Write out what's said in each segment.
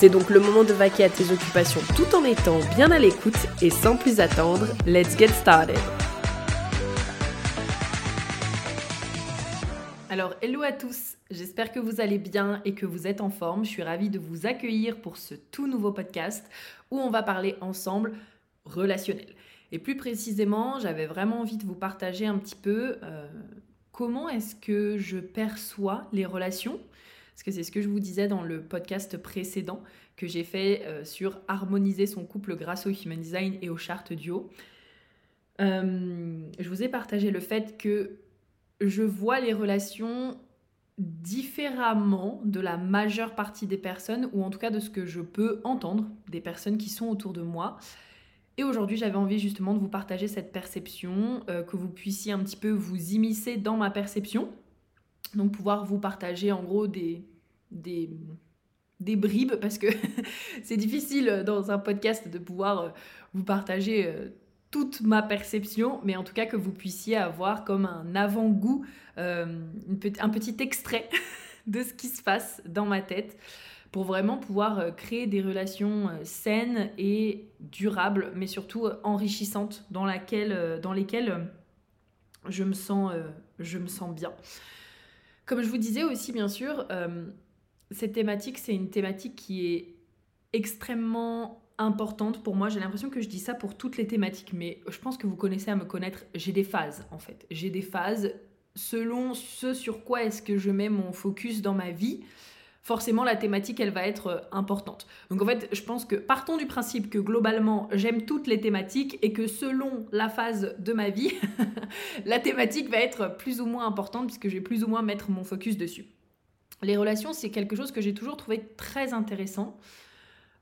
C'est donc le moment de vaquer à tes occupations tout en étant bien à l'écoute et sans plus attendre, let's get started. Alors, hello à tous, j'espère que vous allez bien et que vous êtes en forme. Je suis ravie de vous accueillir pour ce tout nouveau podcast où on va parler ensemble relationnel. Et plus précisément, j'avais vraiment envie de vous partager un petit peu euh, comment est-ce que je perçois les relations parce que c'est ce que je vous disais dans le podcast précédent que j'ai fait euh, sur harmoniser son couple grâce au Human Design et aux chartes duo. Euh, je vous ai partagé le fait que je vois les relations différemment de la majeure partie des personnes, ou en tout cas de ce que je peux entendre des personnes qui sont autour de moi. Et aujourd'hui, j'avais envie justement de vous partager cette perception, euh, que vous puissiez un petit peu vous immiscer dans ma perception, donc pouvoir vous partager en gros des, des, des bribes parce que c'est difficile dans un podcast de pouvoir euh, vous partager euh, toute ma perception, mais en tout cas que vous puissiez avoir comme un avant-goût, euh, un petit extrait de ce qui se passe dans ma tête pour vraiment pouvoir créer des relations saines et durables, mais surtout enrichissantes dans, laquelle, dans lesquelles je me sens, je me sens bien. Comme je vous disais aussi, bien sûr, euh, cette thématique, c'est une thématique qui est extrêmement importante pour moi. J'ai l'impression que je dis ça pour toutes les thématiques, mais je pense que vous connaissez à me connaître. J'ai des phases, en fait. J'ai des phases selon ce sur quoi est-ce que je mets mon focus dans ma vie forcément la thématique elle va être euh, importante. Donc en fait, je pense que partons du principe que globalement j'aime toutes les thématiques et que selon la phase de ma vie, la thématique va être plus ou moins importante puisque je vais plus ou moins mettre mon focus dessus. Les relations, c'est quelque chose que j'ai toujours trouvé très intéressant.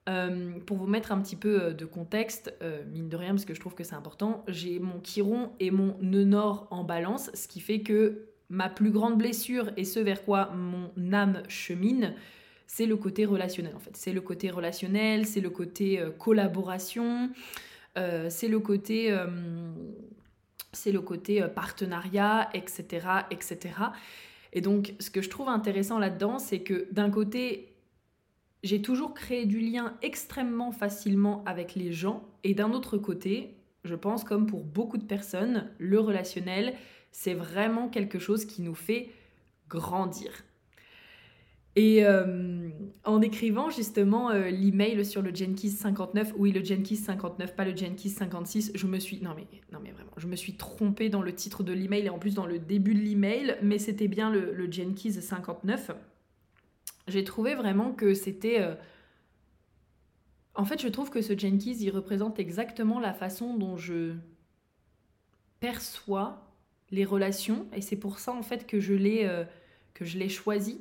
Euh, pour vous mettre un petit peu euh, de contexte, mine de rien, parce que je trouve que c'est important, j'ai mon chiron et mon nœud nord en balance, ce qui fait que ma plus grande blessure et ce vers quoi mon âme chemine, c'est le côté relationnel en fait. C'est le côté relationnel, c'est le côté euh, collaboration, euh, c'est le côté, euh, c'est le côté partenariat, etc., etc. Et donc, ce que je trouve intéressant là-dedans, c'est que d'un côté, j'ai toujours créé du lien extrêmement facilement avec les gens, et d'un autre côté, je pense comme pour beaucoup de personnes, le relationnel, c'est vraiment quelque chose qui nous fait grandir. Et euh, en écrivant justement euh, l'email sur le Jenkins 59, oui le Jenkins 59, pas le Jenkins 56, je me suis non mais non mais vraiment, je me suis trompée dans le titre de l'email et en plus dans le début de l'email, mais c'était bien le, le, Jenkins 59. J'ai trouvé vraiment que c'était euh, en fait, je trouve que ce Jenkins, il représente exactement la façon dont je perçois les relations et c'est pour ça en fait que je l'ai euh, que je l'ai choisi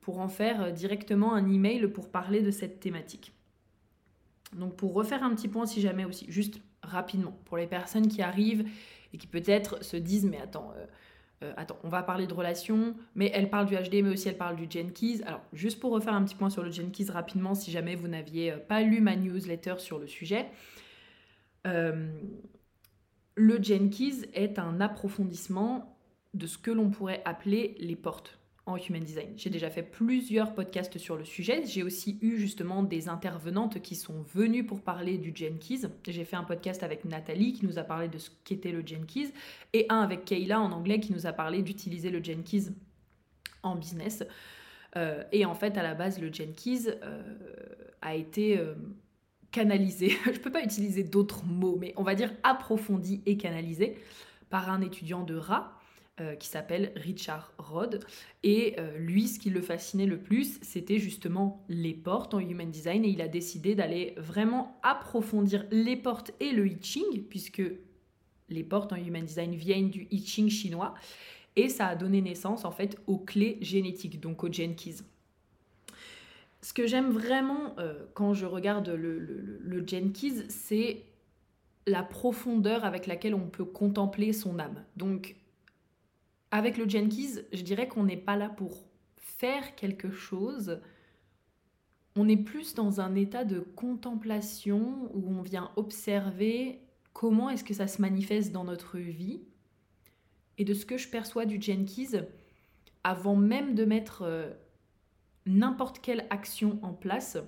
pour en faire euh, directement un email pour parler de cette thématique. Donc pour refaire un petit point si jamais aussi, juste rapidement, pour les personnes qui arrivent et qui peut-être se disent mais attends, euh, attends, on va parler de relations, mais elle parle du HD mais aussi elle parle du Jenkins. Alors juste pour refaire un petit point sur le Jenkins rapidement si jamais vous n'aviez pas lu ma newsletter sur le sujet le Jenkins est un approfondissement de ce que l'on pourrait appeler les portes en Human Design. J'ai déjà fait plusieurs podcasts sur le sujet. J'ai aussi eu justement des intervenantes qui sont venues pour parler du Jenkins. J'ai fait un podcast avec Nathalie qui nous a parlé de ce qu'était le Jenkins et un avec Kayla en anglais qui nous a parlé d'utiliser le Jenkins en business. Euh, et en fait, à la base, le Jenkins euh, a été euh, canalisé, je ne peux pas utiliser d'autres mots, mais on va dire approfondi et canalisé par un étudiant de RA euh, qui s'appelle Richard Rod. Et euh, lui, ce qui le fascinait le plus, c'était justement les portes en Human Design et il a décidé d'aller vraiment approfondir les portes et le I Ching, puisque les portes en Human Design viennent du I Ching chinois. Et ça a donné naissance en fait aux clés génétiques, donc aux Gen ce que j'aime vraiment euh, quand je regarde le, le, le Jenkins, c'est la profondeur avec laquelle on peut contempler son âme. Donc, avec le Jenkins, je dirais qu'on n'est pas là pour faire quelque chose. On est plus dans un état de contemplation où on vient observer comment est-ce que ça se manifeste dans notre vie. Et de ce que je perçois du Jenkins, avant même de mettre euh, n'importe quelle action en place,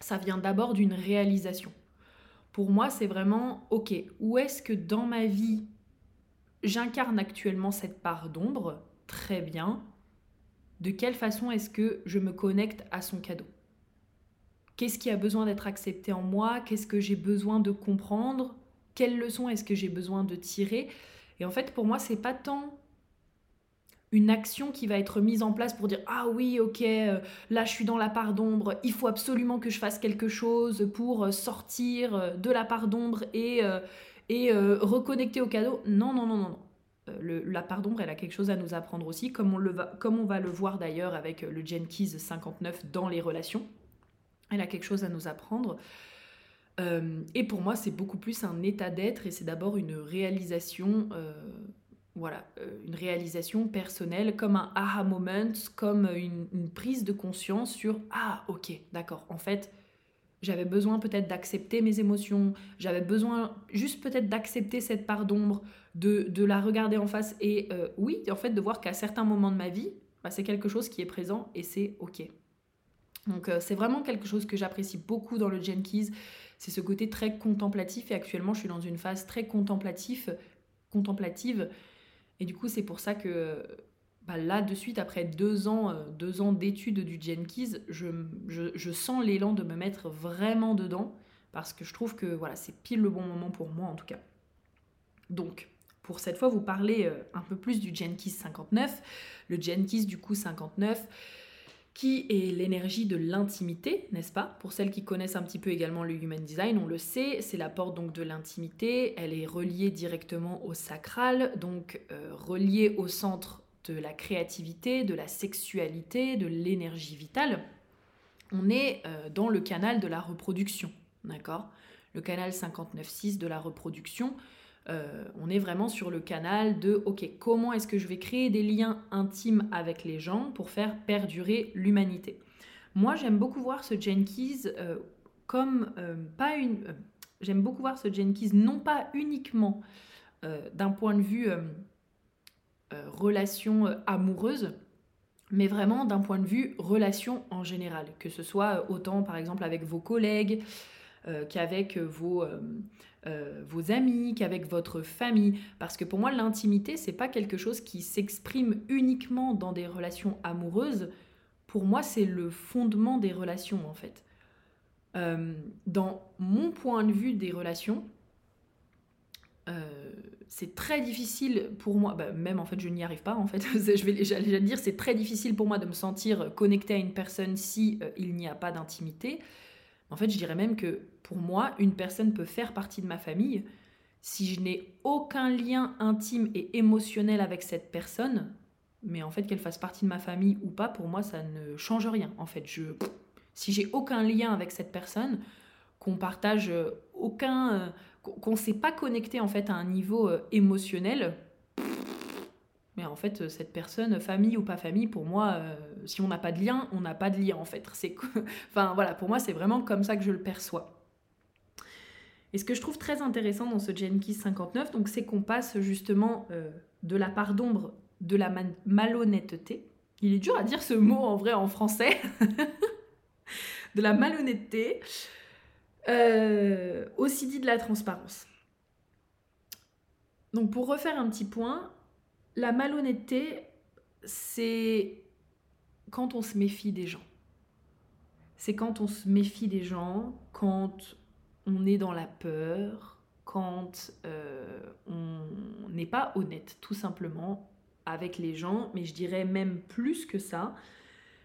ça vient d'abord d'une réalisation. Pour moi, c'est vraiment, ok, où est-ce que dans ma vie, j'incarne actuellement cette part d'ombre? Très bien. De quelle façon est-ce que je me connecte à son cadeau? Qu'est-ce qui a besoin d'être accepté en moi? Qu'est-ce que j'ai besoin de comprendre? Quelles leçons est-ce que j'ai besoin de tirer? Et en fait, pour moi, c'est pas tant une action qui va être mise en place pour dire ah oui ok euh, là je suis dans la part d'ombre il faut absolument que je fasse quelque chose pour euh, sortir euh, de la part d'ombre et, et reconnecter au cadeau non non non non non. La part d'ombre elle a quelque chose à nous apprendre aussi comme on, le va, comme on va le voir d'ailleurs avec le Jenkins 59 dans les relations. Elle a quelque chose à nous apprendre. Et pour moi c'est beaucoup plus un état d'être et c'est d'abord une réalisation voilà, euh, une réalisation personnelle, comme un aha moment, comme une, prise de conscience sur ah ok, d'accord, en fait, j'avais besoin peut-être d'accepter mes émotions, j'avais besoin juste peut-être d'accepter cette part d'ombre, de, la regarder en face et euh, oui, en fait, de voir qu'à certains moments de ma vie, bah, c'est quelque chose qui est présent et c'est ok. Donc euh, c'est vraiment quelque chose que j'apprécie beaucoup dans le Jenkins, c'est ce côté très contemplatif et actuellement je suis dans une phase très contemplative, contemplative et du coup, c'est pour ça que bah, là, de suite, après deux ans, euh, deux ans d'études du Jenkins, je, je, sens l'élan de me mettre vraiment dedans parce que je trouve que voilà, c'est pile le bon moment pour moi en tout cas. Donc, pour cette fois, vous parler euh, un peu plus du Jenkins 59. Le Jenkins du coup 59 qui est l'énergie de l'intimité, n'est-ce pas? Pour celles qui connaissent un petit peu également le Human Design, on le sait, c'est la porte donc de l'intimité, elle est reliée directement au sacral, donc euh, reliée au centre de la créativité, de la sexualité, de l'énergie vitale. On est euh, dans le canal de la reproduction, d'accord? Le canal 59.6 de la reproduction, euh, on est vraiment sur le canal de OK, comment est-ce que je vais créer des liens intimes avec les gens pour faire perdurer l'humanité? Moi, j'aime beaucoup voir ce Jenkins euh, comme euh, pas une. j'aime beaucoup voir ce Jenkins non pas uniquement d'un point de vue relation amoureuse, mais vraiment d'un point de vue relation en général, que ce soit autant par exemple avec vos collègues, qu'avec vos, euh, vos amis, qu'avec votre famille. Parce que pour moi, l'intimité, c'est pas quelque chose qui s'exprime uniquement dans des relations amoureuses. Pour moi, c'est le fondement des relations, en fait. Euh, dans mon point de vue des relations, euh, c'est très difficile pour moi, bah, même en fait je n'y arrive pas en fait, je vais j'allais dire c'est très difficile pour moi de me sentir connecté à une personne si il n'y a pas d'intimité. En fait je dirais même que pour moi, une personne peut faire partie de ma famille. Si je n'ai aucun lien intime et émotionnel avec cette personne, mais en fait qu'elle fasse partie de ma famille ou pas, pour moi, ça ne change rien. En fait, je, si j'ai aucun lien avec cette personne, qu'on partage aucun, euh, qu'on ne s'est pas connecté en fait à un niveau euh, émotionnel, mais en fait, cette personne, famille ou pas famille, pour moi, euh, si on n'a pas de lien, on n'a pas de lien en fait. Enfin voilà, pour moi, c'est vraiment comme ça que je le perçois. Et ce que je trouve très intéressant dans ce Jenkins 59, donc, c'est qu'on passe justement euh, de la part d'ombre de la malhonnêteté. Il est dur à dire ce mot en vrai en français. de la malhonnêteté. Euh, aussi dit de la transparence. Donc pour refaire un petit point, la malhonnêteté, c'est quand on se méfie des gens. C'est quand on se méfie des gens, quand on est dans la peur, quand euh, on n'est pas honnête tout simplement avec les gens, mais je dirais même plus que ça,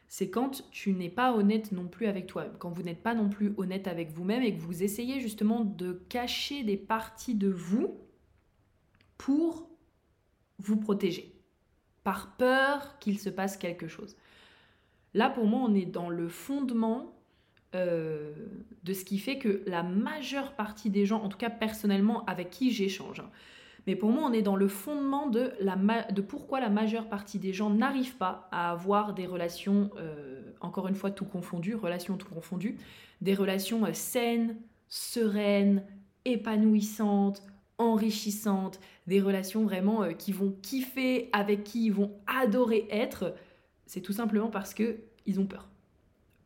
c'est quand tu n'es pas honnête non plus avec toi, quand vous n'êtes pas non plus honnête avec vous-même et que vous essayez justement de cacher des parties de vous pour vous protéger, par peur qu'il se passe quelque chose. Là, pour moi, on est dans le fondement euh, de ce qui fait que la majeure partie des gens, en tout cas personnellement avec qui j'échange, hein, mais pour moi, on est dans le fondement de, la de pourquoi la majeure partie des gens n'arrivent pas à avoir des relations, euh, encore une fois, tout confondu, relations tout confondues, des relations euh, saines, sereines, épanouissantes, enrichissantes, des relations vraiment euh, qui vont kiffer, avec qui ils vont adorer être. C'est tout simplement parce que ils ont peur.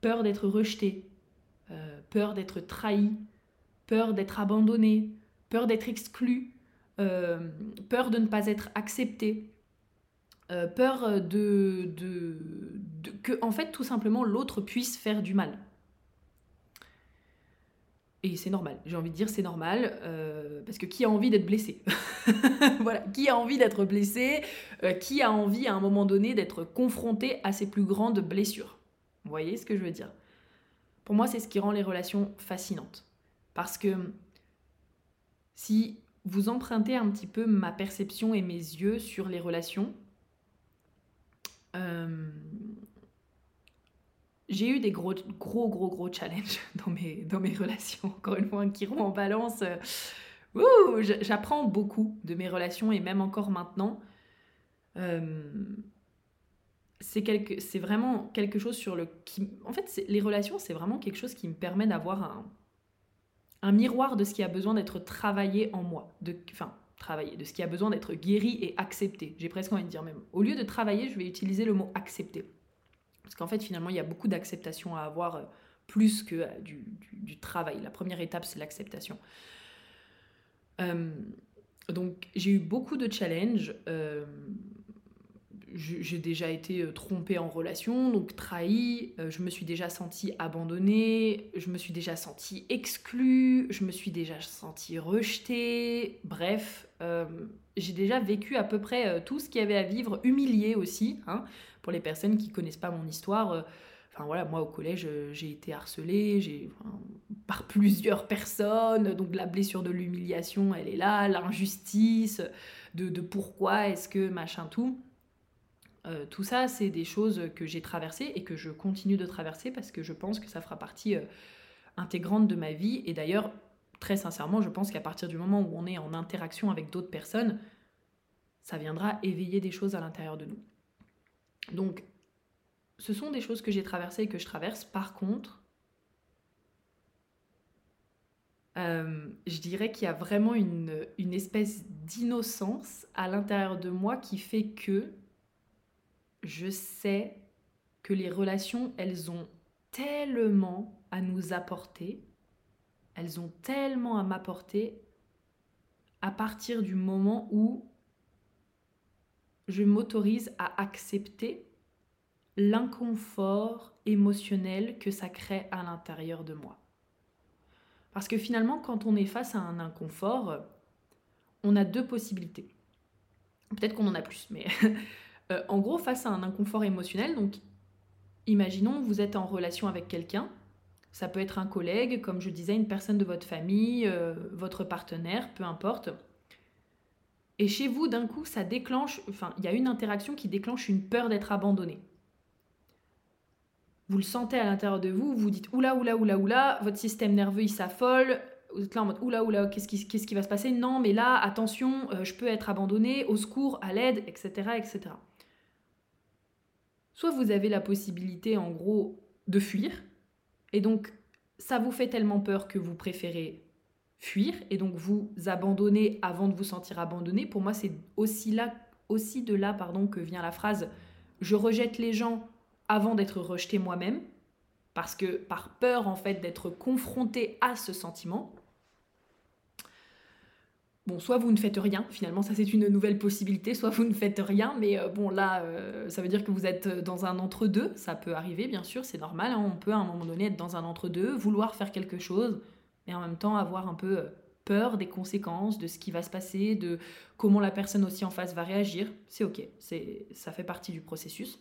Peur d'être rejetés, peur d'être trahis, peur d'être abandonnés, peur d'être exclus, euh, peur de ne pas être accepté, euh, peur de, de, que, en fait, tout simplement, l'autre puisse faire du mal. Et c'est normal, j'ai envie de dire c'est normal, euh, parce que qui a envie d'être blessé? Voilà, qui a envie d'être blessé? Qui a envie à un moment donné d'être confronté à ses plus grandes blessures? Vous voyez ce que je veux dire? Pour moi, c'est ce qui rend les relations fascinantes. Parce que si vous empruntez un petit peu ma perception et mes yeux sur les relations. Euh, j'ai eu des gros, gros, gros, gros challenges dans mes, dans mes relations. Encore une fois, un chiron en balance. Euh, j'apprends beaucoup de mes relations et même encore maintenant. Euh, c'est vraiment quelque chose sur le... Qui, en fait, les relations, c'est vraiment quelque chose qui me permet d'avoir un, un miroir de ce qui a besoin d'être travaillé en moi, de, enfin travailler, de ce qui a besoin d'être guéri et accepté. J'ai presque envie de dire même. Au lieu de travailler, je vais utiliser le mot accepter. Parce qu'en fait, finalement, il y a beaucoup d'acceptation à avoir euh, plus que euh, du, travail. La première étape, c'est l'acceptation. Euh, donc, j'ai eu beaucoup de challenges. J'ai déjà été trompée en relation, donc trahie, je me suis déjà sentie abandonnée, je me suis déjà sentie exclue, je me suis déjà sentie rejetée, bref, euh, j'ai déjà vécu à peu près tout ce qu'il y avait à vivre, humiliée aussi, hein, pour les personnes qui connaissent pas mon histoire. Enfin voilà, moi au collège, j'ai été harcelée j'ai, par plusieurs personnes, donc la blessure de l'humiliation, elle est là, l'injustice, de, de pourquoi est-ce que machin tout. Euh, tout ça, c'est des choses que j'ai traversées et que je continue de traverser parce que je pense que ça fera partie euh, intégrante de ma vie. Et d'ailleurs, très sincèrement, je pense qu'à partir du moment où on est en interaction avec d'autres personnes, ça viendra éveiller des choses à l'intérieur de nous. Donc, ce sont des choses que j'ai traversées et que je traverse. Par contre, euh, je dirais qu'il y a vraiment une, une espèce d'innocence à l'intérieur de moi qui fait que je sais que les relations, elles ont tellement à nous apporter, elles ont tellement à m'apporter à partir du moment où je m'autorise à accepter l'inconfort émotionnel que ça crée à l'intérieur de moi. Parce que finalement, quand on est face à un inconfort, on a deux possibilités. Peut-être qu'on en a plus, mais Euh, en gros, face à un inconfort émotionnel, donc imaginons vous êtes en relation avec quelqu'un, ça peut être un collègue, comme je disais, une personne de votre famille, euh, votre partenaire, peu importe. Et chez vous, d'un coup, ça déclenche, enfin, il y a une interaction qui déclenche une peur d'être abandonné. Vous le sentez à l'intérieur de vous, vous dites oula, oula, oula, oula, votre système nerveux il s'affole, vous êtes là en mode oula, oula, qu'est-ce qui, va se passer? Non, mais là, attention, euh, je peux être abandonné, au secours, à l'aide, etc., etc. Soit vous avez la possibilité, en gros, de fuir, et donc ça vous fait tellement peur que vous préférez fuir, et donc vous abandonner avant de vous sentir abandonné. Pour moi, c'est aussi, là, aussi de là pardon, que vient la phrase je rejette les gens avant d'être rejeté moi-même, parce que par peur en fait d'être confronté à ce sentiment, Bon, soit vous ne faites rien, finalement ça c'est une nouvelle possibilité, soit vous ne faites rien, mais euh, bon là euh, ça veut dire que vous êtes dans un entre-deux, ça peut arriver bien sûr, c'est normal, hein. on peut à un moment donné être dans un entre-deux, vouloir faire quelque chose, mais en même temps avoir un peu euh, peur des conséquences, de ce qui va se passer, de comment la personne aussi en face va réagir, c'est ok, ça fait partie du processus.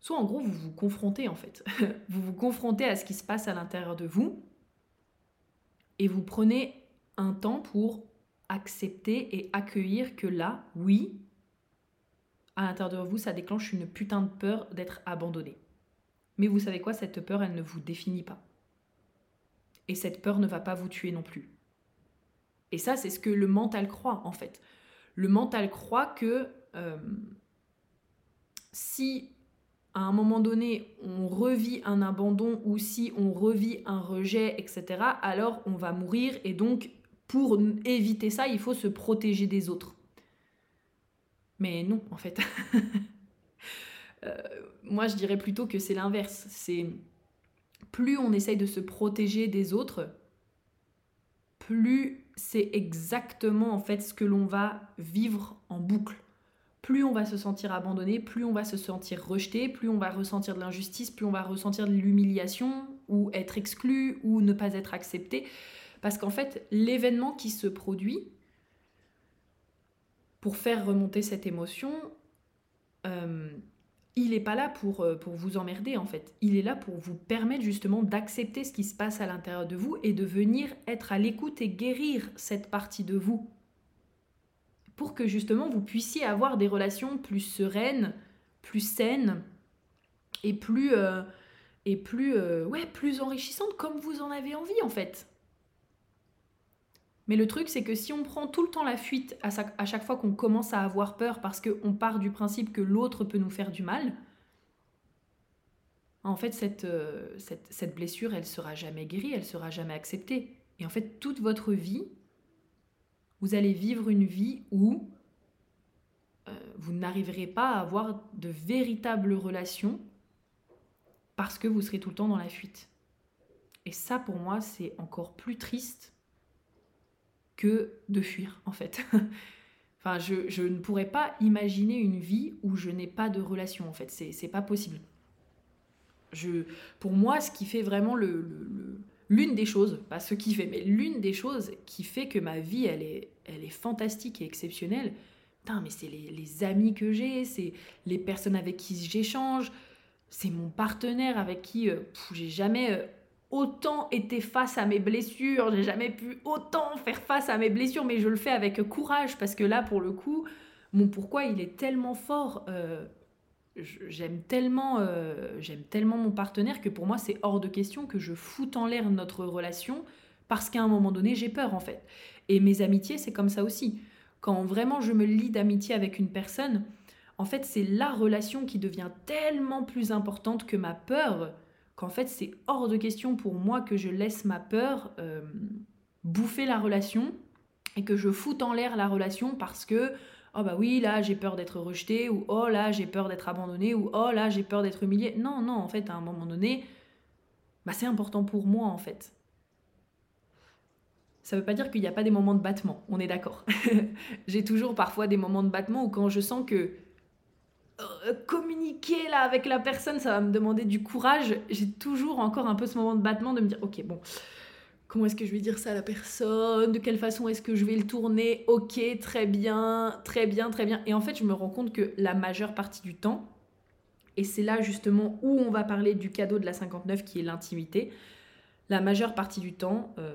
Soit en gros vous vous confrontez en fait, vous vous confrontez à ce qui se passe à l'intérieur de vous, et vous prenez un temps pour accepter et accueillir que là, oui, à l'intérieur de vous, ça déclenche une putain de peur d'être abandonné. Mais vous savez quoi, cette peur, elle ne vous définit pas. Et cette peur ne va pas vous tuer non plus. Et ça, c'est ce que le mental croit, en fait. Le mental croit que euh, si à un moment donné on revit un abandon ou si on revit un rejet, etc., alors on va mourir et donc pour éviter ça, il faut se protéger des autres. Mais non, en fait. Euh, moi, je dirais plutôt que c'est l'inverse. C'est plus on essaye de se protéger des autres, plus c'est exactement en fait ce que l'on va vivre en boucle. Plus on va se sentir abandonné, plus on va se sentir rejeté, plus on va ressentir de l'injustice, plus on va ressentir de l'humiliation ou être exclu ou ne pas être accepté. Parce qu'en fait, l'événement qui se produit pour faire remonter cette émotion, euh, il n'est pas là pour, euh, pour vous emmerder en fait. Il est là pour vous permettre justement d'accepter ce qui se passe à l'intérieur de vous et de venir être à l'écoute et guérir cette partie de vous. Pour que justement vous puissiez avoir des relations plus sereines, plus saines et plus, euh, et plus, ouais, plus enrichissantes comme vous en avez envie en fait. Mais le truc, c'est que si on prend tout le temps la fuite à, chaque fois qu'on commence à avoir peur parce qu'on part du principe que l'autre peut nous faire du mal, en fait, cette, euh, cette, blessure, elle sera jamais guérie, elle sera jamais acceptée. Et en fait, toute votre vie, vous allez vivre une vie où euh, vous n'arriverez pas à avoir de véritables relations parce que vous serez tout le temps dans la fuite. Et ça, pour moi, c'est encore plus triste que de fuir, en fait. enfin, je, ne pourrais pas imaginer une vie où je n'ai pas de relation, en fait. C'est pas possible. Je, pour moi, ce qui fait vraiment le, l'une des choses, pas ce qui fait, mais l'une des choses qui fait que ma vie, elle est, elle est fantastique et exceptionnelle, putain, mais c'est les, amis que j'ai, c'est les personnes avec qui j'échange, c'est mon partenaire avec qui euh, j'ai jamais euh, autant été face à mes blessures, j'ai jamais pu autant faire face à mes blessures, mais je le fais avec courage parce que là, pour le coup, mon pourquoi il est tellement fort. Euh, j'aime tellement, euh, j'aime tellement mon partenaire que pour moi, c'est hors de question que je foute en l'air notre relation parce qu'à un moment donné, j'ai peur en fait. Et mes amitiés, c'est comme ça aussi. Quand vraiment je me lie d'amitié avec une personne, en fait, c'est la relation qui devient tellement plus importante que ma peur qu'en fait c'est hors de question pour moi que je laisse ma peur euh, bouffer la relation et que je foute en l'air la relation parce que oh bah oui là j'ai peur d'être rejeté ou oh là j'ai peur d'être abandonné ou oh là j'ai peur d'être humilié. Non non en fait à un moment donné bah c'est important pour moi en fait. Ça veut pas dire qu'il n'y a pas des moments de battement, on est d'accord. j'ai toujours parfois des moments de battement où quand je sens que communiquer là avec la personne, ça va me demander du courage. J'ai toujours encore un peu ce moment de battement de me dire, ok, bon, comment est-ce que je vais dire ça à la personne? De quelle façon est-ce que je vais le tourner? Ok, très bien, très bien, très bien. Et en fait, je me rends compte que la majeure partie du temps, et c'est là justement où on va parler du cadeau de la 59 qui est l'intimité, la majeure partie du temps, euh,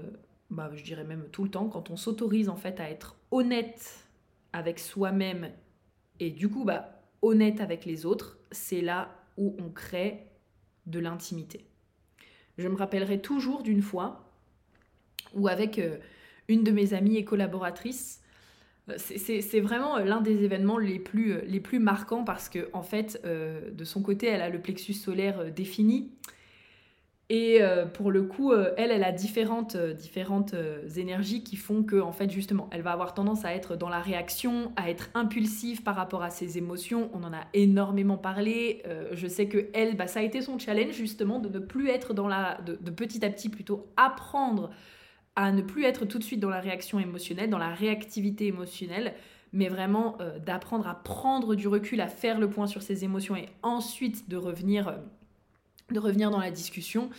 bah, je dirais même tout le temps, quand on s'autorise en fait à être honnête avec soi-même et du coup bah honnête avec les autres, c'est là où on crée de l'intimité. Je me rappellerai toujours d'une fois où avec euh, une de mes amies et collaboratrices, euh, c'est vraiment l'un des événements les plus, euh, les plus marquants parce que en fait, de son côté, elle a le plexus solaire défini et euh, pour le coup, euh, elle, elle a différentes, euh, énergies qui font que, en fait, justement, elle va avoir tendance à être dans la réaction, à être impulsive par rapport à ses émotions. On en a énormément parlé. je sais que elle, bah, ça a été son challenge, justement, de ne plus être dans la. de petit à petit plutôt apprendre à ne plus être tout de suite dans la réaction émotionnelle, dans la réactivité émotionnelle, mais vraiment d'apprendre à prendre du recul, à faire le point sur ses émotions et ensuite de revenir de revenir dans la discussion.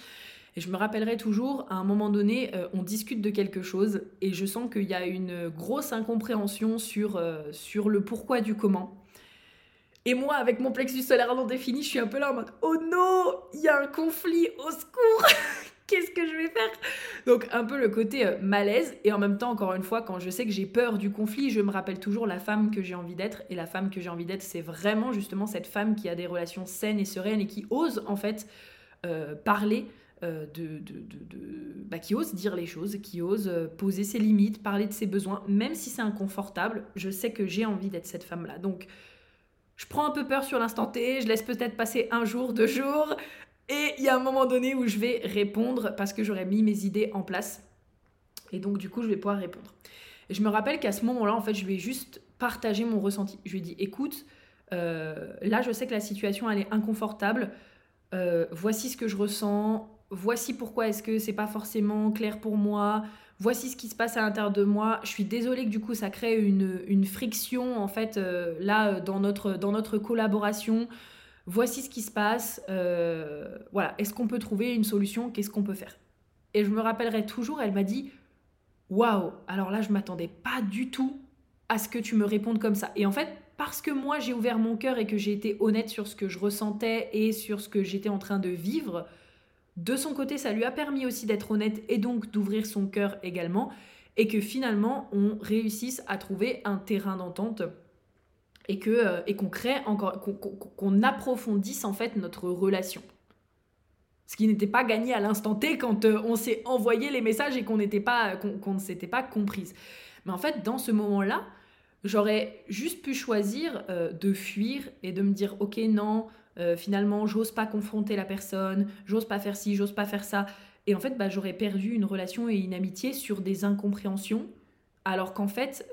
Et je me rappellerai toujours, à un moment donné, euh, on discute de quelque chose et je sens qu'il y a une grosse incompréhension sur, euh, sur le pourquoi du comment. Et moi, avec mon plexus solaire non défini, je suis un peu là en mode Oh non, il y a un conflit, au secours qu'est-ce que je vais faire? Donc un peu le côté euh, malaise. Et en même temps encore une fois quand je sais que j'ai peur du conflit, je me rappelle toujours la femme que j'ai envie d'être. Et la femme que j'ai envie d'être c'est vraiment justement cette femme qui a des relations saines et sereines et qui ose en fait euh, parler euh, de, de, de, bah, qui ose dire les choses, qui ose poser ses limites, parler de ses besoins, même si c'est inconfortable, je sais que j'ai envie d'être cette femme-là. Donc, je prends un peu peur sur l'instant T, je laisse peut-être passer un jour, deux jours, et il y a un moment donné où je vais répondre parce que j'aurais mis mes idées en place. Et donc, du coup, je vais pouvoir répondre. Je me rappelle qu'à ce moment-là, en fait, je vais juste partager mon ressenti. Je lui ai dit, écoute, euh, là, je sais que la situation, elle est inconfortable. Euh, voici ce que je ressens. Voici pourquoi est-ce que c'est pas forcément clair pour moi. Voici ce qui se passe à l'intérieur de moi. Je suis désolée que du coup ça crée une, une friction en fait euh, là dans notre, dans notre collaboration voici ce qui se passe, euh, voilà, est-ce qu'on peut trouver une solution, qu'est-ce qu'on peut faire? Et je me rappellerai toujours, elle m'a dit, waouh, alors là je m'attendais pas du tout à ce que tu me répondes comme ça. Et en fait, parce que moi j'ai ouvert mon cœur et que j'ai été honnête sur ce que je ressentais et sur ce que j'étais en train de vivre, de son côté ça lui a permis aussi d'être honnête et donc d'ouvrir son cœur également, et que finalement on réussisse à trouver un terrain d'entente et que euh, et qu'on crée encore qu'on approfondisse en fait notre relation. Ce qui n'était pas gagné à l'instant T quand euh, on s'est envoyé les messages et qu'on n'était pas qu'on ne s'était pas comprise. Mais en fait, dans ce moment-là, j'aurais juste pu choisir euh, de fuir et de me dire OK, non, finalement, j'ose pas confronter la personne, j'ose pas faire ci, j'ose pas faire ça. Et en fait, bah, j'aurais perdu une relation et une amitié sur des incompréhensions, alors qu'en fait,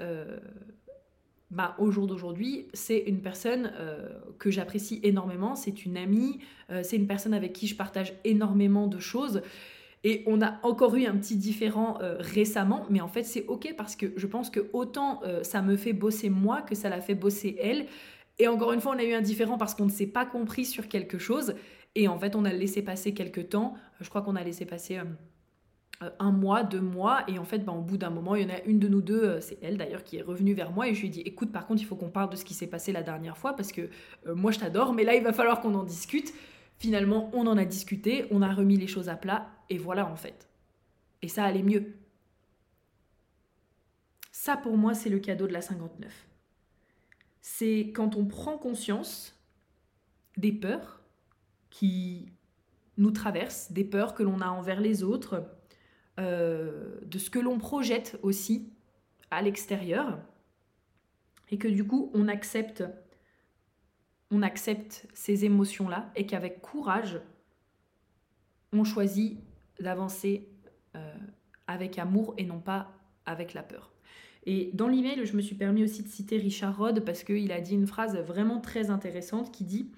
bah, au jour d'aujourd'hui, c'est une personne euh, que j'apprécie énormément, c'est une amie, euh, c'est une personne avec qui je partage énormément de choses. Et on a encore eu un petit différent euh, récemment, mais en fait c'est ok parce que je pense que autant ça me fait bosser moi que ça la fait bosser elle. Et encore une fois, on a eu un différent parce qu'on ne s'est pas compris sur quelque chose. Et en fait, on a laissé passer quelques temps. Je crois qu'on a laissé passer un mois, deux mois, et en fait, ben, au bout d'un moment, il y en a une de nous deux, euh, c'est elle d'ailleurs, qui est revenue vers moi, et je lui ai dit, écoute, par contre, il faut qu'on parle de ce qui s'est passé la dernière fois, parce que euh, moi, je t'adore, mais là, il va falloir qu'on en discute. Finalement, on en a discuté, on a remis les choses à plat, et voilà, en fait. Et ça allait mieux. Ça, pour moi, c'est le cadeau de la 59. C'est quand on prend conscience des peurs qui nous traversent, des peurs que l'on a envers les autres, euh, de ce que l'on projette aussi à l'extérieur et que du coup on accepte on accepte ces émotions là et qu'avec courage on choisit d'avancer euh, avec amour et non pas avec la peur. Et dans l'email, je me suis permis aussi de citer Richard Rod parce qu'il a dit une phrase vraiment très intéressante qui dit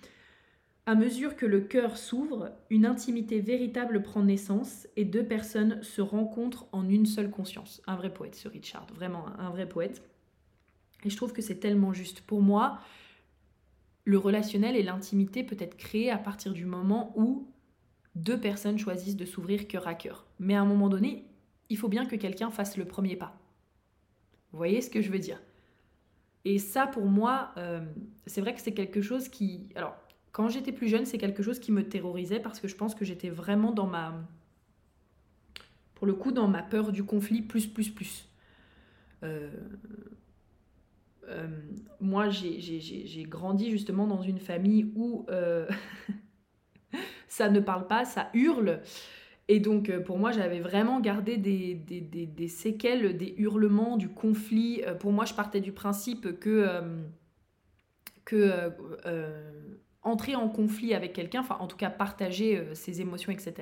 à mesure que le cœur s'ouvre, une intimité véritable prend naissance et deux personnes se rencontrent en une seule conscience. Un vrai poète, ce Richard, vraiment un vrai poète. Et je trouve que c'est tellement juste. Pour moi, le relationnel et l'intimité peut être créé à partir du moment où deux personnes choisissent de s'ouvrir cœur à cœur. Mais à un moment donné, il faut bien que quelqu'un fasse le premier pas. Vous voyez ce que je veux dire? Et ça, pour moi, euh, c'est vrai que c'est quelque chose qui... Alors, quand j'étais plus jeune, c'est quelque chose qui me terrorisait parce que je pense que j'étais vraiment dans ma... Pour coup, dans ma peur du conflit plus, plus, plus. Euh, euh, moi, j'ai grandi justement dans une famille où euh, ça ne parle pas, ça hurle. Et donc, pour moi, j'avais vraiment gardé des, séquelles, des hurlements, du conflit. Pour moi, je partais du principe que entrer en conflit avec quelqu'un, enfin en tout cas partager euh, ses émotions, etc.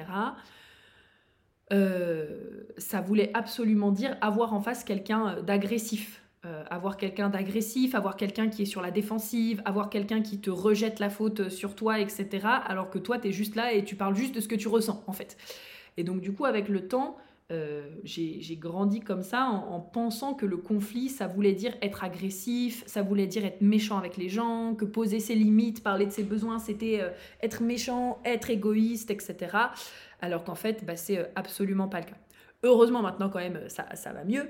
Euh, ça voulait absolument dire avoir en face quelqu'un euh, d'agressif. avoir quelqu'un d'agressif, avoir quelqu'un qui est sur la défensive, avoir quelqu'un qui te rejette la faute sur toi, etc. Alors que toi, tu es juste là et tu parles juste de ce que tu ressens, en fait. Et donc, du coup, avec le temps, euh, j'ai grandi comme ça en, pensant que le conflit, ça voulait dire être agressif, ça voulait dire être méchant avec les gens, que poser ses limites, parler de ses besoins, c'était euh, être méchant, être égoïste, etc. Alors qu'en fait, bah, c'est euh, absolument pas le cas. Heureusement, maintenant, quand même, ça, ça va mieux.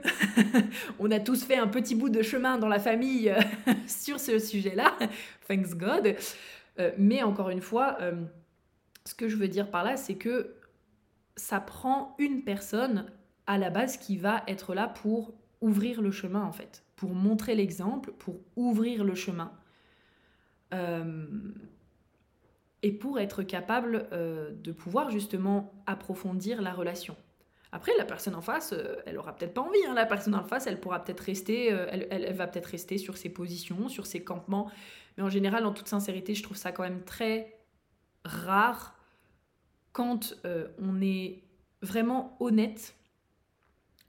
On a tous fait un petit bout de chemin dans la famille sur ce sujet-là. Thanks God. mais encore une fois, ce que je veux dire par là, c'est que ça prend une personne à la base qui va être là pour ouvrir le chemin en fait, pour montrer l'exemple, pour ouvrir le chemin. Euh, et pour être capable euh, de pouvoir justement approfondir la relation. Après, la personne en face, euh, elle aura peut-être pas envie. Hein. La personne en face, elle pourra peut-être rester, elle, elle, va peut-être rester sur ses positions, sur ses campements. Mais en général, en toute sincérité, je trouve ça quand même très rare quand on est vraiment honnête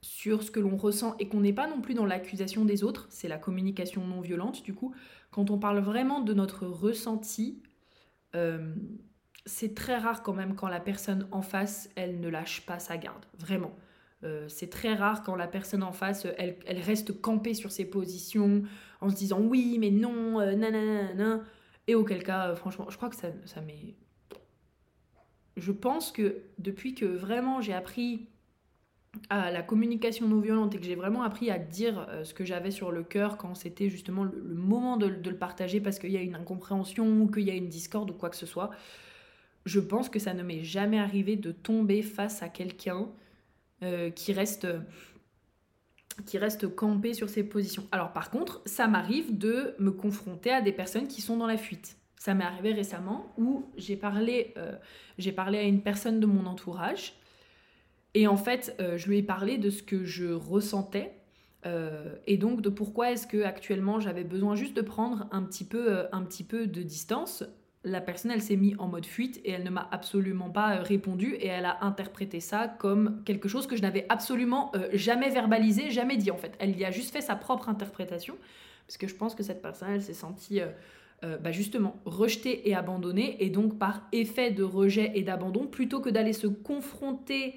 sur ce que l'on ressent et qu'on n'est pas non plus dans l'accusation des autres, c'est la communication non violente du coup, quand on parle vraiment de notre ressenti, euh, c'est très rare quand même quand la personne en face, elle ne lâche pas sa garde, vraiment. Euh, c'est très rare quand la personne en face, elle, reste campée sur ses positions en se disant oui, mais non, euh, nanana, et auquel cas, franchement, je crois que ça, ça m'est... Je pense que depuis que vraiment j'ai appris à la communication non violente et que j'ai vraiment appris à dire euh, ce que j'avais sur le cœur quand c'était justement le, moment de, le partager parce qu'il y a une incompréhension ou qu'il y a une discorde ou quoi que ce soit, je pense que ça ne m'est jamais arrivé de tomber face à quelqu'un euh, qui reste qui reste campé sur ses positions. Alors par contre, ça m'arrive de me confronter à des personnes qui sont dans la fuite. Ça m'est arrivé récemment où j'ai parlé, euh, j'ai parlé à une personne de mon entourage et en fait, euh, je lui ai parlé de ce que je ressentais euh, et donc de pourquoi est-ce que actuellement j'avais besoin juste de prendre un petit peu, un petit peu de distance. La personne, elle s'est mise en mode fuite et elle ne m'a absolument pas répondu et elle a interprété ça comme quelque chose que je n'avais absolument jamais verbalisé, jamais dit en fait. Elle y a juste fait sa propre interprétation parce que je pense que cette personne, elle s'est sentie bah justement rejetée et abandonnée et donc par effet de rejet et d'abandon, plutôt que d'aller se confronter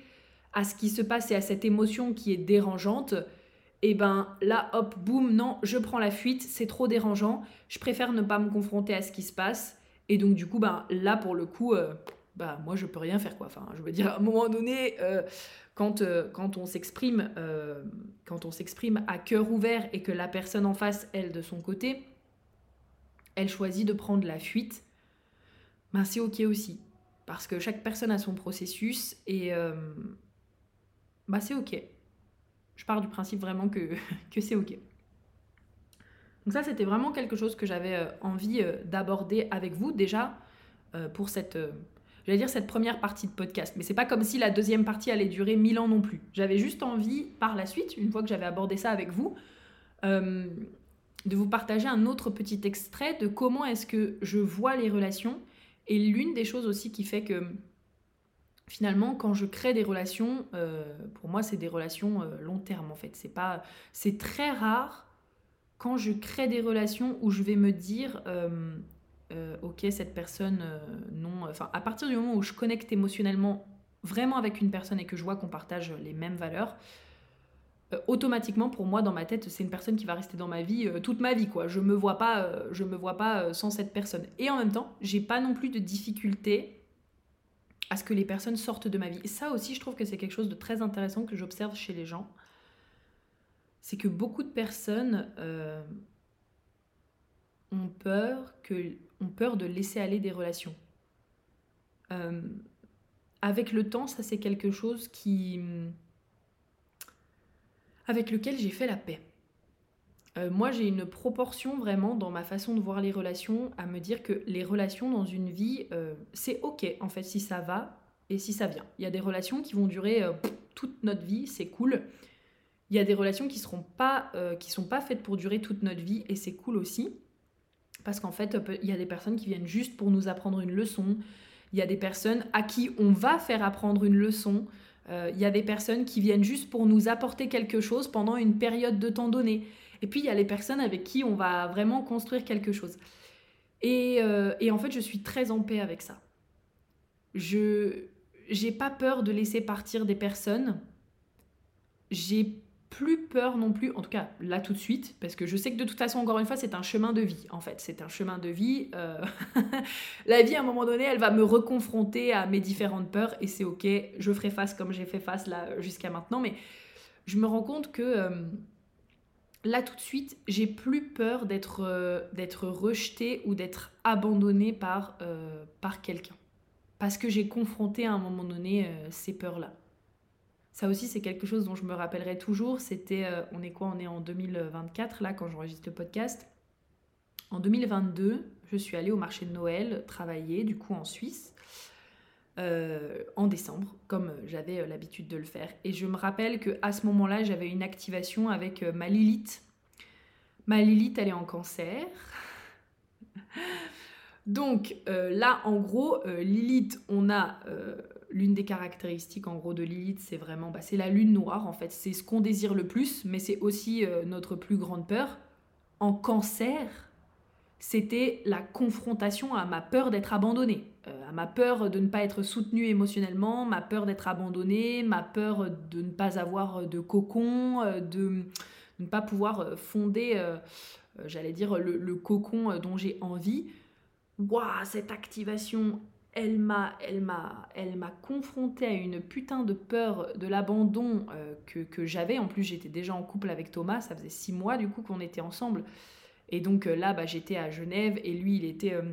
à ce qui se passe et à cette émotion qui est dérangeante, et eh ben là, hop, boum, non, je prends la fuite, c'est trop dérangeant, je préfère ne pas me confronter à ce qui se passe. Et donc du coup, ben, là, pour le coup, euh, bah, moi, je peux rien faire. quoi. Enfin, je veux dire, à un moment donné, euh, quand, euh, quand on s'exprime quand on s'exprime à cœur ouvert et que la personne en face, elle, de son côté, elle choisit de prendre la fuite, ben, c'est ok aussi. Parce que chaque personne a son processus et bah c'est ok. Je pars du principe vraiment que, c'est ok. Donc ça, c'était vraiment quelque chose que j'avais euh, envie euh, d'aborder avec vous déjà euh, pour cette, j'allais dire cette première partie de podcast. Mais c'est pas comme si la deuxième partie allait durer mille ans non plus. J'avais juste envie, par la suite, une fois que j'avais abordé ça avec vous, de vous partager un autre petit extrait de comment est-ce que je vois les relations. Et l'une des choses aussi qui fait que finalement, quand je crée des relations, euh, pour moi, c'est des relations euh, long terme en fait. C'est pas, c'est très rare quand je crée des relations où je vais me dire, euh, ok, cette personne, non. Enfin, à partir du moment où je connecte émotionnellement vraiment avec une personne et que je vois qu'on partage les mêmes valeurs, automatiquement pour moi dans ma tête c'est une personne qui va rester dans ma vie toute ma vie quoi je me vois pas je me vois pas sans cette personne et en même temps j'ai pas non plus de difficulté à ce que les personnes sortent de ma vie. Ça aussi, je trouve que c'est quelque chose de très intéressant que j'observe chez les gens. C'est que beaucoup de personnes euh, ont, peur que, ont peur de laisser aller des relations. Euh, avec le temps, ça c'est quelque chose qui... avec lequel j'ai fait la paix. Euh, moi, j'ai une proportion vraiment dans ma façon de voir les relations à me dire que les relations dans une vie, euh, c'est ok en fait si ça va et si ça vient. Il y a des relations qui vont durer euh, toute notre vie, c'est cool. Il y a des relations qui seront pas, qui sont pas faites pour durer toute notre vie et c'est cool aussi. Parce qu'en fait, il y a des personnes qui viennent juste pour nous apprendre une leçon. Il y a des personnes à qui on va faire apprendre une leçon. Il y a des personnes qui viennent juste pour nous apporter quelque chose pendant une période de temps donné. Et puis, il y a les personnes avec qui on va vraiment construire quelque chose. Et, euh, en fait, je suis très en paix avec ça. Je n'ai pas peur de laisser partir des personnes. J'ai plus peur non plus, en tout cas là tout de suite, parce que je sais que de toute façon, encore une fois, c'est un chemin de vie, en fait. C'est un chemin de vie. Euh, la vie, à un moment donné, elle va me reconfronter à mes différentes peurs, et c'est ok, je ferai face comme j'ai fait face jusqu'à maintenant, mais je me rends compte que... Euh, là tout de suite, j'ai plus peur d'être euh, rejetée ou d'être abandonnée par, par quelqu'un. parce que j'ai confronté à un moment donné ces peurs-là. Ça aussi, c'est quelque chose dont je me rappellerai toujours. C'était, euh, on est quoi? On est en 2024, là, quand j'enregistre le podcast. En 2022, je suis allée au marché de Noël travailler, du coup, en Suisse. Euh, en décembre, comme j'avais l'habitude de le faire. Et je me rappelle que à ce moment-là, j'avais une activation avec ma Lilith. Ma Lilith, elle est en cancer. Donc euh, là, en gros, euh, Lilith, on a euh, l'une des caractéristiques en gros de Lilith, c'est vraiment, bah, c'est la lune noire en fait. C'est ce qu'on désire le plus, mais c'est aussi notre plus grande peur. En cancer, c'était la confrontation à ma peur d'être abandonnée, à ma peur de ne pas être soutenue émotionnellement, ma peur d'être abandonnée, ma peur de ne pas avoir de cocon, de, ne pas pouvoir fonder, j'allais dire, le cocon dont j'ai envie waouh, cette activation, elle m'a, elle m'a, elle m'a confrontée à une putain de peur de l'abandon euh, que, j'avais. En plus, j'étais déjà en couple avec Thomas, ça faisait six mois du coup qu'on était ensemble. Et donc euh, là, bah, j'étais à Genève et lui, il était, euh,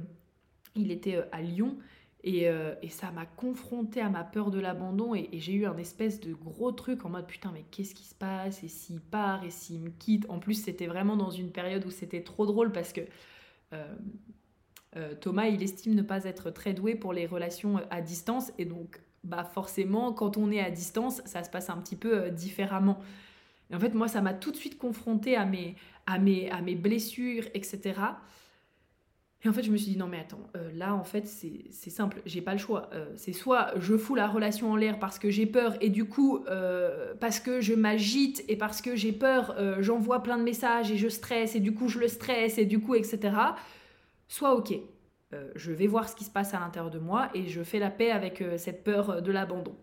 il était à Lyon. Et, ça m'a confronté à ma peur de l'abandon et, et j'ai eu un espèce de gros truc en mode putain mais qu'est-ce qui se passe? Et s'il part? Et s'il me quitte? En plus c'était vraiment dans une période où c'était trop drôle parce que Thomas, il estime ne pas être très doué pour les relations euh, à distance et donc bah forcément quand on est à distance, ça se passe un petit peu euh, différemment. Et en fait, moi, ça m'a tout de suite confronté à mes, à mes, à mes blessures, etc. Et en fait, je me suis dit, non, mais attends, là, en fait, c'est simple, j'ai pas le choix. c'est soit je fous la relation en l'air parce que j'ai peur, et du coup, parce que je m'agite, et parce que j'ai peur, j'envoie plein de messages, et je stresse, et du coup, je le stresse, et du coup, etc soit ok, euh, je vais voir ce qui se passe à l'intérieur de moi et je fais la paix avec euh, cette peur de l'abandon.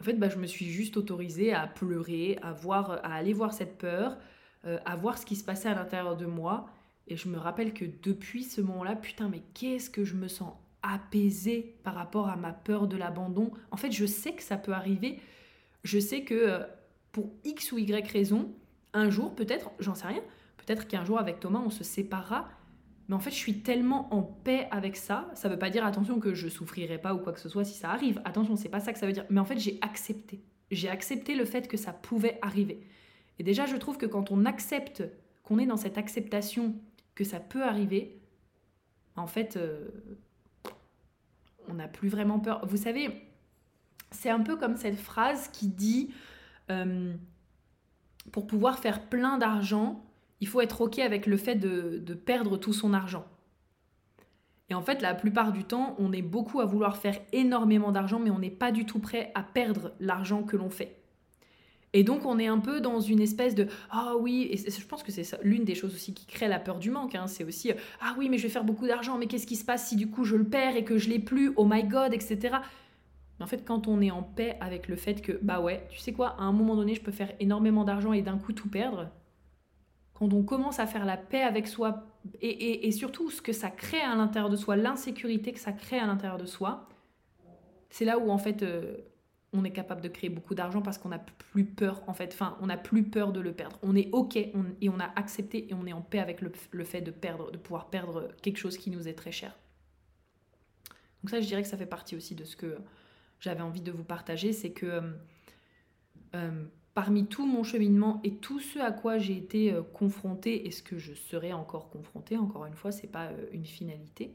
En fait, bah, je me suis juste autorisée à pleurer, à, voir, à aller voir cette peur, euh, à voir ce qui se passait à l'intérieur de moi. Et je me rappelle que depuis ce moment-là, putain, mais qu'est-ce que je me sens apaisée par rapport à ma peur de l'abandon. En fait, je sais que ça peut arriver. Je sais que pour X ou Y raison, un jour, peut-être, j'en sais rien, peut-être qu'un jour avec Thomas, on se séparera mais en fait, je suis tellement en paix avec ça. Ça ne veut pas dire, attention, que je souffrirai pas ou quoi que ce soit si ça arrive. Attention, c'est pas ça que ça veut dire. Mais en fait, j'ai accepté. J'ai accepté le fait que ça pouvait arriver. Et déjà, je trouve que quand on accepte, qu'on est dans cette acceptation que ça peut arriver, en fait, euh, on n'a plus vraiment peur. Vous savez, c'est un peu comme cette phrase qui dit, euh, pour pouvoir faire plein d'argent, il faut être OK avec le fait de, perdre tout son argent. Et en fait, la plupart du temps, on est beaucoup à vouloir faire énormément d'argent, mais on n'est pas du tout prêt à perdre l'argent que l'on fait. Et donc, on est un peu dans une espèce de Ah oui, et je pense que c'est l'une des choses aussi qui crée la peur du manque. Hein. c'est aussi Ah oui, mais je vais faire beaucoup d'argent, mais qu'est-ce qui se passe si du coup je le perds et que je l'ai plus? Oh my god, etc. Mais en fait, quand on est en paix avec le fait que, bah ouais, tu sais quoi, à un moment donné, je peux faire énormément d'argent et d'un coup tout perdre, quand on commence à faire la paix avec soi et, surtout ce que ça crée à l'intérieur de soi, l'insécurité que ça crée à l'intérieur de soi, c'est là où en fait euh, on est capable de créer beaucoup d'argent parce qu'on n'a plus peur en fait, enfin on n'a plus peur de le perdre. On est ok et on a accepté et on est en paix avec le, fait de perdre, de pouvoir perdre quelque chose qui nous est très cher. Donc ça je dirais que ça fait partie aussi de ce que j'avais envie de vous partager, c'est que euh, euh, parmi tout mon cheminement et tout ce à quoi j'ai été euh, confrontée et ce que je serai encore confrontée, encore une fois, c'est pas euh, une finalité.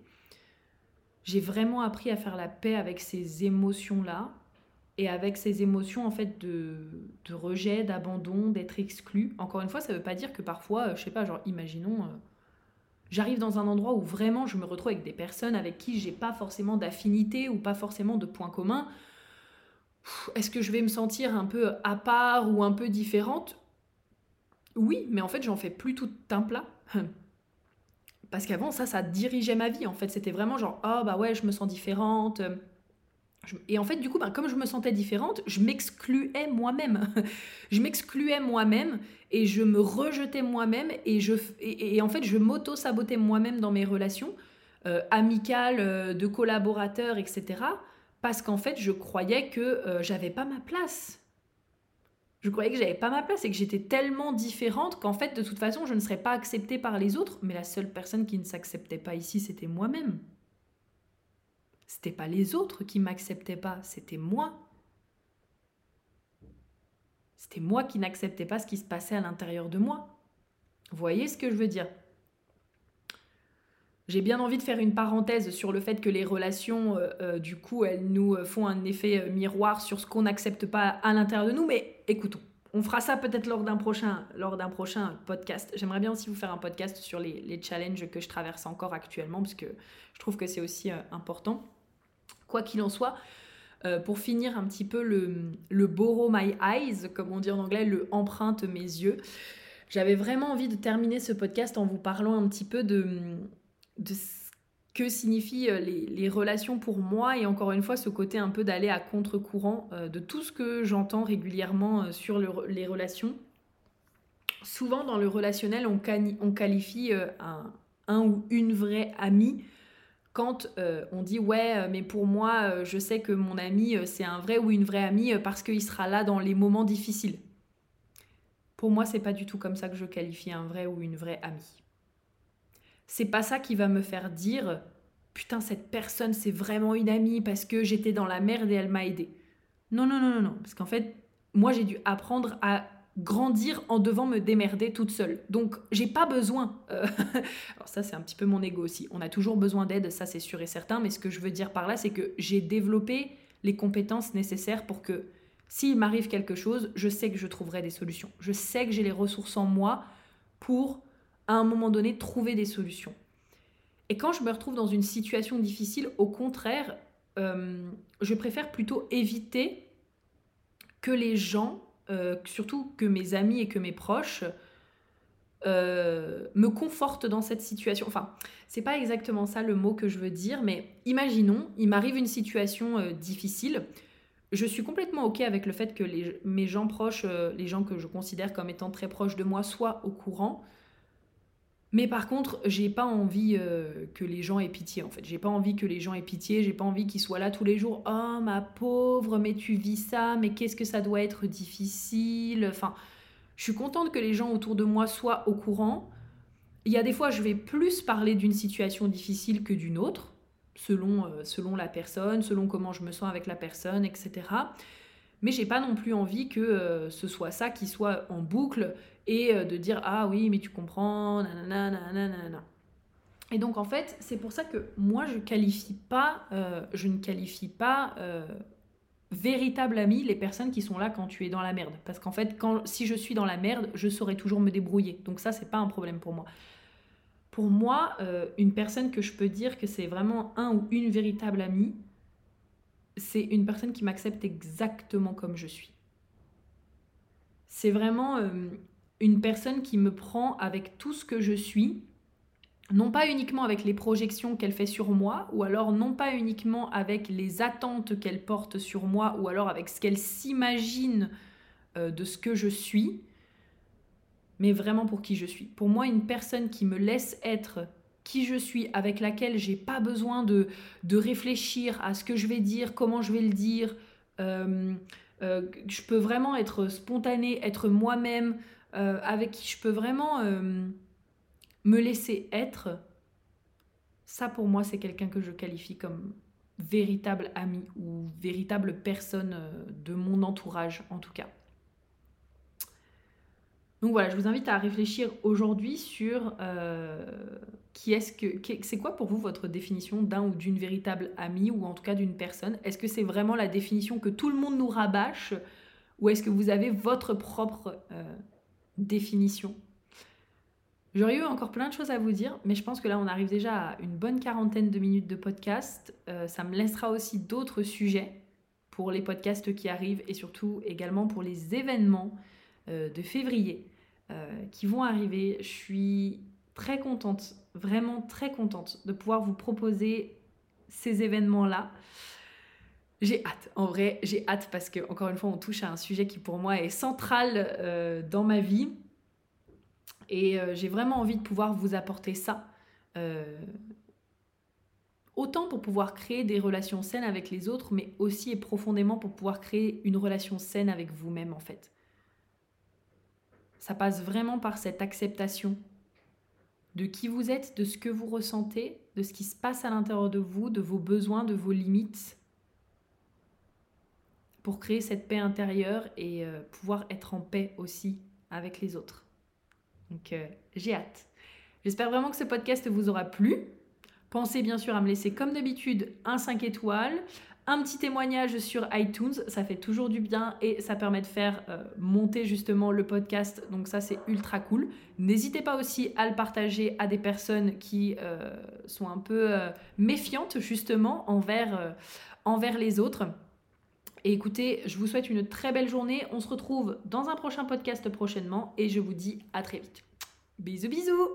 J'ai vraiment appris à faire la paix avec ces émotions-là et avec ces émotions en fait de, rejet, d'abandon, d'être exclu. Encore une fois, ça veut pas dire que parfois, euh, je sais pas, genre imaginons j'arrive dans un endroit où vraiment je me retrouve avec des personnes avec qui j'ai pas forcément d'affinité ou pas forcément de points communs est-ce que je vais me sentir un peu à part ou un peu différente? Oui, mais en fait, j'en fais plus tout un plat. Parce qu'avant, ça, ça dirigeait ma vie. En fait, c'était vraiment genre, oh bah ouais, je me sens différente. Et en fait, du coup, ben, comme je me sentais différente, je m'excluais moi-même. je m'excluais moi-même et je me rejetais moi-même et, je, et, en fait, je m'auto-sabotais moi-même dans mes relations euh, amicales, euh, de collaborateurs, etc parce qu'en fait, je croyais que euh, j'avais pas ma place. Je croyais que j'avais pas ma place et que j'étais tellement différente qu'en fait, de toute façon, je ne serais pas acceptée par les autres. Mais la seule personne qui ne s'acceptait pas ici, c'était moi-même. C'était pas les autres qui m'acceptaient pas, c'était moi. C'était moi qui n'acceptais pas ce qui se passait à l'intérieur de moi. Vous voyez ce que je veux dire? J'ai bien envie de faire une parenthèse sur le fait que les relations, euh, euh, du coup, elles nous font un effet miroir sur ce qu'on n'accepte pas à l'intérieur de nous, mais écoutons. On fera ça peut-être lors d'un prochain, lors d'un prochain podcast. J'aimerais bien aussi vous faire un podcast sur les, challenges que je traverse encore actuellement, parce que je trouve que c'est aussi euh, important. Quoi qu'il en soit, euh, pour finir un petit peu le, le borrow my eyes, comme on dit en anglais, le emprunte mes yeux, j'avais vraiment envie de terminer ce podcast en vous parlant un petit peu de, de que signifient euh, les, relations pour moi et encore une fois ce côté un peu d'aller à contre-courant euh, de tout ce que j'entends régulièrement euh, sur les relations. Souvent dans le relationnel on, qualifie un, un, ou une vraie amie quand on dit ouais mais pour moi je sais que mon ami c'est un vrai ou une vraie amie parce qu'il sera là dans les moments difficiles. Pour moi c'est pas du tout comme ça que je qualifie un vrai ou une vraie amie c'est pas ça qui va me faire dire putain cette personne c'est vraiment une amie parce que j'étais dans la merde et elle m'a aidé. Non non non non non parce qu'en fait moi j'ai dû apprendre à grandir en devant me démerder toute seule. Donc j'ai pas besoin. Euh, alors ça c'est un petit peu mon ego aussi. On a toujours besoin d'aide, ça c'est sûr et certain. Mais ce que je veux dire par là c'est que j'ai développé les compétences nécessaires pour que s'il m'arrive quelque chose, je sais que je trouverai des solutions. Je sais que j'ai les ressources en moi pour à un moment donné, trouver des solutions. Et quand je me retrouve dans une situation difficile, au contraire, euh, je préfère plutôt éviter que les gens, euh, surtout que mes amis et que mes proches, euh, me confortent dans cette situation. Enfin, c'est pas exactement ça le mot que je veux dire, mais imaginons, il m'arrive une situation difficile. Je suis complètement ok avec le fait que mes gens proches, les gens que je considère comme étant très proches de moi, soient au courant. Mais par contre, j'ai pas envie euh, que les gens aient pitié en fait. J'ai pas envie que les gens aient pitié, j'ai pas envie qu'ils soient là tous les jours. Oh ma pauvre, mais tu vis ça, mais qu'est-ce que ça doit être difficile? Enfin, je suis contente que les gens autour de moi soient au courant. Il y a des fois, je vais plus parler d'une situation difficile que d'une autre, selon, euh, selon la personne, selon comment je me sens avec la personne, etc. Mais j'ai pas non plus envie que euh, ce soit ça qui soit en boucle et euh, de dire ah oui mais tu comprends nanana nanana et donc en fait c'est pour ça que moi je euh, ne qualifie pas euh, véritable ami les personnes qui sont là quand tu es dans la merde. Parce qu'en fait si je suis dans la merde je saurais toujours me débrouiller. Donc ça c'est pas un problème pour moi. Pour moi une personne que je peux dire que c'est vraiment un ou une véritable amie c'est une personne qui m'accepte exactement comme je suis. C'est vraiment une personne qui me prend avec tout ce que je suis, non pas uniquement avec les projections qu'elle fait sur moi, ou alors non pas uniquement avec les attentes qu'elle porte sur moi, ou alors avec ce qu'elle s'imagine euh, de ce que je suis, mais vraiment pour qui je suis. Pour moi, une personne qui me laisse être qui je suis, avec laquelle j'ai pas besoin de, de réfléchir à ce que je vais dire, comment je vais le dire, euh, euh, je peux vraiment être spontanée, être moi-même, euh, avec qui je peux vraiment euh, me laisser être, ça pour moi c'est quelqu'un que je qualifie comme véritable ami ou véritable personne euh, de mon entourage en tout cas. Donc voilà, je vous invite à réfléchir aujourd'hui sur qui est-ce que c'est quoi pour vous votre définition d'un ou d'une véritable amie ou en tout cas d'une personne? Est-ce que c'est vraiment la définition que tout le monde nous rabâche ou est-ce que vous avez votre propre définition. J'aurais eu encore plein de choses à vous dire, mais je pense que là, on arrive déjà à une bonne quarantaine de minutes de podcast. Euh, ça me laissera aussi d'autres sujets pour les podcasts qui arrivent et surtout également pour les événements euh, de février euh, qui vont arriver. Je suis très contente, vraiment très contente de pouvoir vous proposer ces événements-là. J'ai hâte, en vrai, j'ai hâte parce que, encore une fois, on touche à un sujet qui pour moi est central euh, dans ma vie. Et euh, j'ai vraiment envie de pouvoir vous apporter ça. Euh, autant pour pouvoir créer des relations saines avec les autres, mais aussi et profondément pour pouvoir créer une relation saine avec vous-même, en fait. Ça passe vraiment par cette acceptation de qui vous êtes, de ce que vous ressentez, de ce qui se passe à l'intérieur de vous, de vos besoins, de vos limites, pour créer cette paix intérieure et euh, pouvoir être en paix aussi avec les autres. Donc euh, j'ai hâte. J'espère vraiment que ce podcast vous aura plu. Pensez bien sûr à me laisser comme d'habitude un 5 étoiles, un petit témoignage sur iTunes, ça fait toujours du bien et ça permet de faire euh, monter justement le podcast, donc ça c'est ultra cool. N'hésitez pas aussi à le partager à des personnes qui sont un peu méfiantes justement envers, envers les autres. Et écoutez, je vous souhaite une très belle journée, on se retrouve dans un prochain podcast prochainement. Et je vous dis à très vite. Bisous bisous